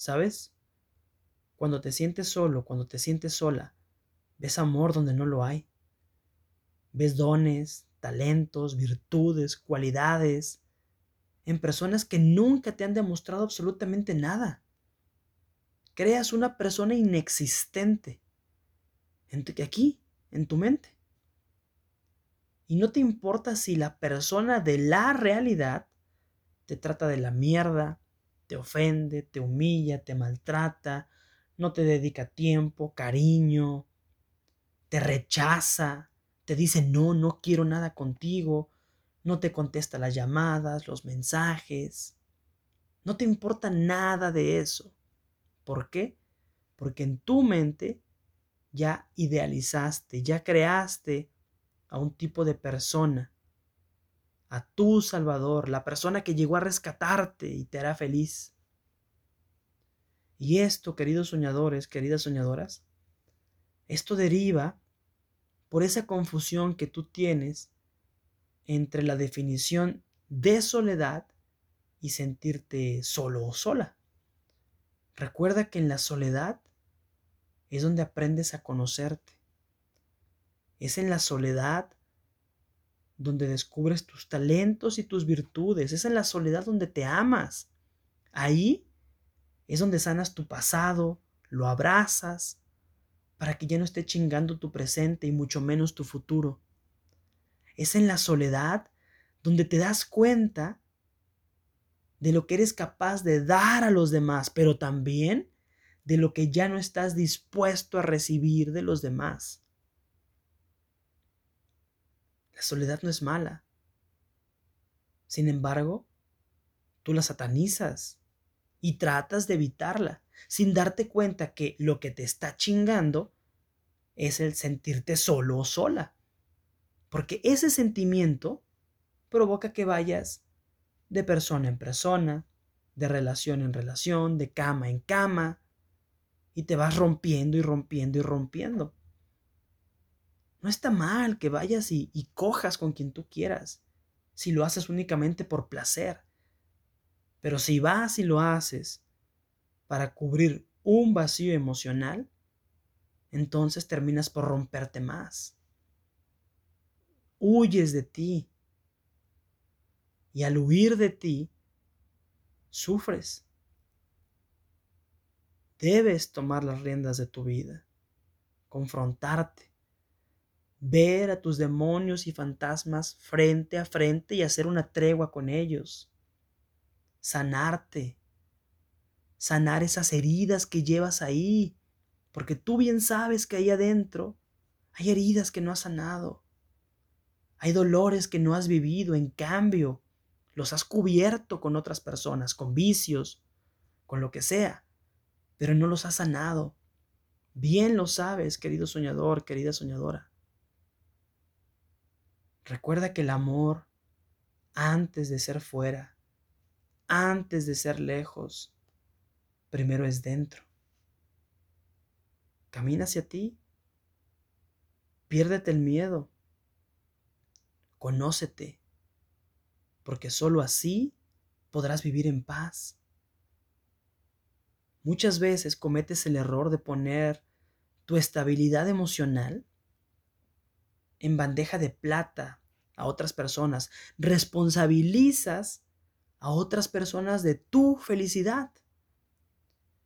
¿sabes? Cuando te sientes solo, cuando te sientes sola, ves amor donde no lo hay. Ves dones, talentos, virtudes, cualidades en personas que nunca te han demostrado absolutamente nada. Creas una persona inexistente aquí, en tu mente. Y no te importa si la persona de la realidad te trata de la mierda, te ofende, te humilla, te maltrata, no te dedica tiempo, cariño, te rechaza, te dice no, no quiero nada contigo, no te contesta las llamadas, los mensajes. No te importa nada de eso. ¿Por qué? Porque en tu mente ya idealizaste, ya creaste a un tipo de persona, a tu Salvador, la persona que llegó a rescatarte y te hará feliz. Y esto, queridos soñadores, queridas soñadoras, esto deriva por esa confusión que tú tienes entre la definición de soledad y sentirte solo o sola. Recuerda que en la soledad es donde aprendes a conocerte. Es en la soledad donde descubres tus talentos y tus virtudes. Es en la soledad donde te amas. Ahí es donde sanas tu pasado, lo abrazas, para que ya no esté chingando tu presente y mucho menos tu futuro. Es en la soledad donde te das cuenta de lo que eres capaz de dar a los demás, pero también de lo que ya no estás dispuesto a recibir de los demás. La soledad no es mala. Sin embargo, tú la satanizas y tratas de evitarla sin darte cuenta que lo que te está chingando es el sentirte solo o sola. Porque ese sentimiento provoca que vayas de persona en persona, de relación en relación, de cama en cama, y te vas rompiendo y rompiendo y rompiendo. No está mal que vayas y, y cojas con quien tú quieras, si lo haces únicamente por placer. Pero si vas y lo haces para cubrir un vacío emocional, entonces terminas por romperte más. Huyes de ti. Y al huir de ti, sufres debes tomar las riendas de tu vida, confrontarte, ver a tus demonios y fantasmas frente a frente y hacer una tregua con ellos, sanarte, sanar esas heridas que llevas ahí, porque tú bien sabes que ahí adentro hay heridas que no has sanado, hay dolores que no has vivido, en cambio, los has cubierto con otras personas, con vicios, con lo que sea pero no los ha sanado. Bien lo sabes, querido soñador, querida soñadora. Recuerda que el amor, antes de ser fuera, antes de ser lejos, primero es dentro. Camina hacia ti. Piérdete el miedo. Conócete, porque sólo así podrás vivir en paz. Muchas veces cometes el error de poner tu estabilidad emocional en bandeja de plata a otras personas. Responsabilizas a otras personas de tu felicidad.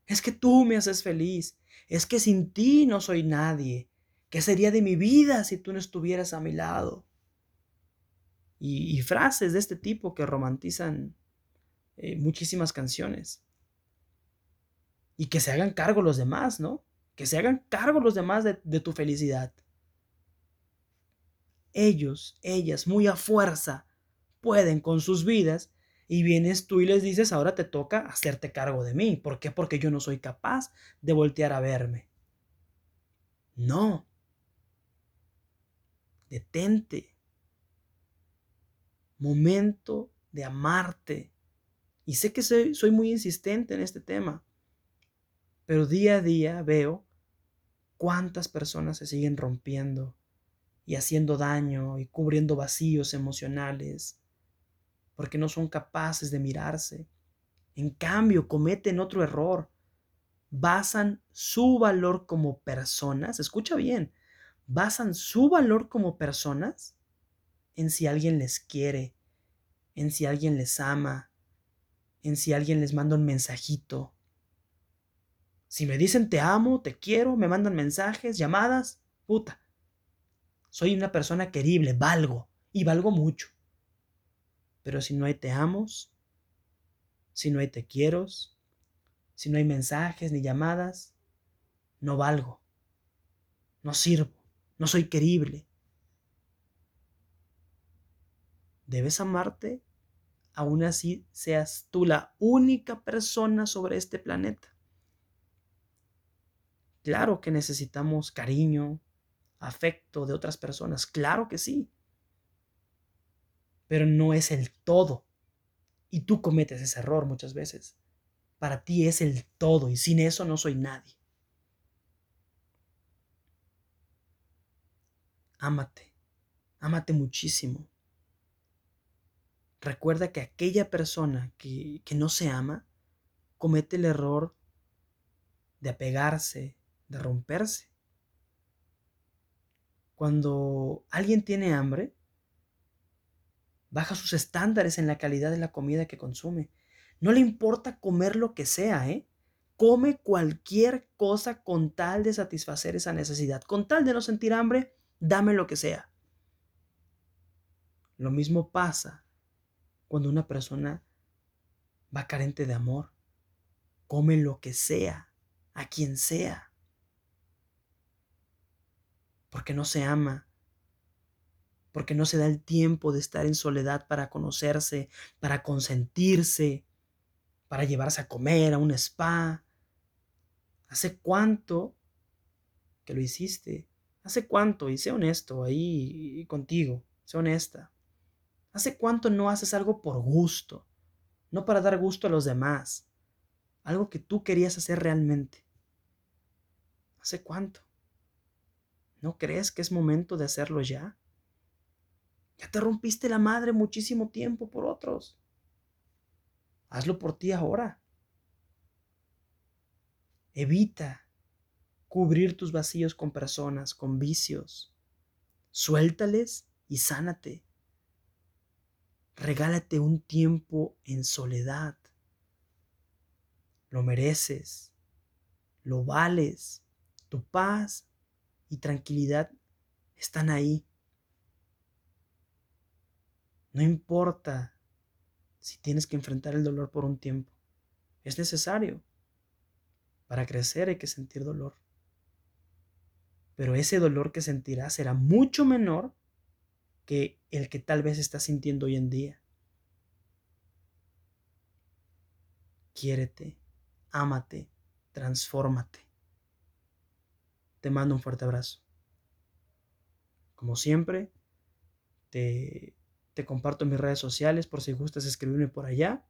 Es que tú me haces feliz. Es que sin ti no soy nadie. ¿Qué sería de mi vida si tú no estuvieras a mi lado? Y, frases de este tipo que romantizan eh, muchísimas canciones y que se hagan cargo los demás, ¿no? Que se hagan cargo los demás de, tu felicidad. Ellos, ellas, muy a fuerza, pueden con sus vidas y vienes tú y les dices, ahora te toca hacerte cargo de mí. ¿Por qué? Porque yo no soy capaz de voltear a verme. No. Detente. Momento de amarte. Y sé que soy, soy muy insistente en este tema. Pero día a día veo cuántas personas se siguen rompiendo y haciendo daño y cubriendo vacíos emocionales porque no son capaces de mirarse. En cambio, cometen otro error. basan su valor como personas, escucha bien, basan su valor como personas en si alguien les quiere, en si alguien les ama, en si alguien les manda un mensajito. Si me dicen te amo, te quiero, me mandan mensajes, llamadas, puta. Soy una persona querible, valgo y valgo mucho. Pero si no hay te amos, si no hay te quiero, si no hay mensajes ni llamadas, no valgo, no sirvo, no soy querible. Debes amarte, aún así seas tú la única persona sobre este planeta. Claro que necesitamos cariño, afecto de otras personas, claro que sí pero no es el todo. Y tú cometes ese error muchas veces. Para ti es el todo y sin eso no soy nadie. Ámate, ámate muchísimo. Recuerda que aquella persona que, que no se ama comete el error de apegarse, de romperse. Cuando alguien tiene hambre, baja sus estándares en la calidad de la comida que consume. No le importa comer lo que sea, ¿eh? Come cualquier cosa con tal de satisfacer esa necesidad. Con tal de no sentir hambre, dame lo que sea. Lo mismo pasa cuando una persona va carente de amor. Come lo que sea, a quien sea. Porque no se ama, porque no se da el tiempo de estar en soledad para conocerse, para consentirse, para llevarse a comer a un spa. ¿Hace cuánto que lo hiciste? ¿Hace cuánto? Y sé honesto ahí contigo, sé honesta. ¿Hace cuánto no haces algo por gusto? No para dar gusto a los demás. Algo que tú querías hacer realmente. ¿Hace cuánto? ¿No crees que es momento de hacerlo ya? Ya te rompiste la madre muchísimo tiempo por otros. Hazlo por ti ahora. Evita cubrir tus vacíos con personas, con vicios. Suéltales y sánate. Regálate un tiempo en soledad. Lo mereces. Lo vales. Tu paz y tranquilidad están ahí. No importa si tienes que enfrentar el dolor por un tiempo. Es necesario. Para crecer hay que sentir dolor. Pero ese dolor que sentirás será mucho menor que el que tal vez estás sintiendo hoy en día. Quiérete, ámate, transfórmate. Te mando un fuerte abrazo. Como siempre, te te comparto mis redes sociales por si gustas escribirme por allá.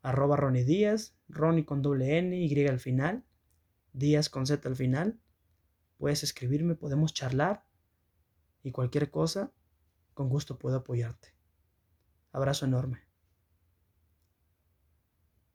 Arroba Ronnie Díaz, Ronnie con doble N, Y al final, Díaz con Z al final. Puedes escribirme, podemos charlar y cualquier cosa, con gusto puedo apoyarte. Abrazo enorme.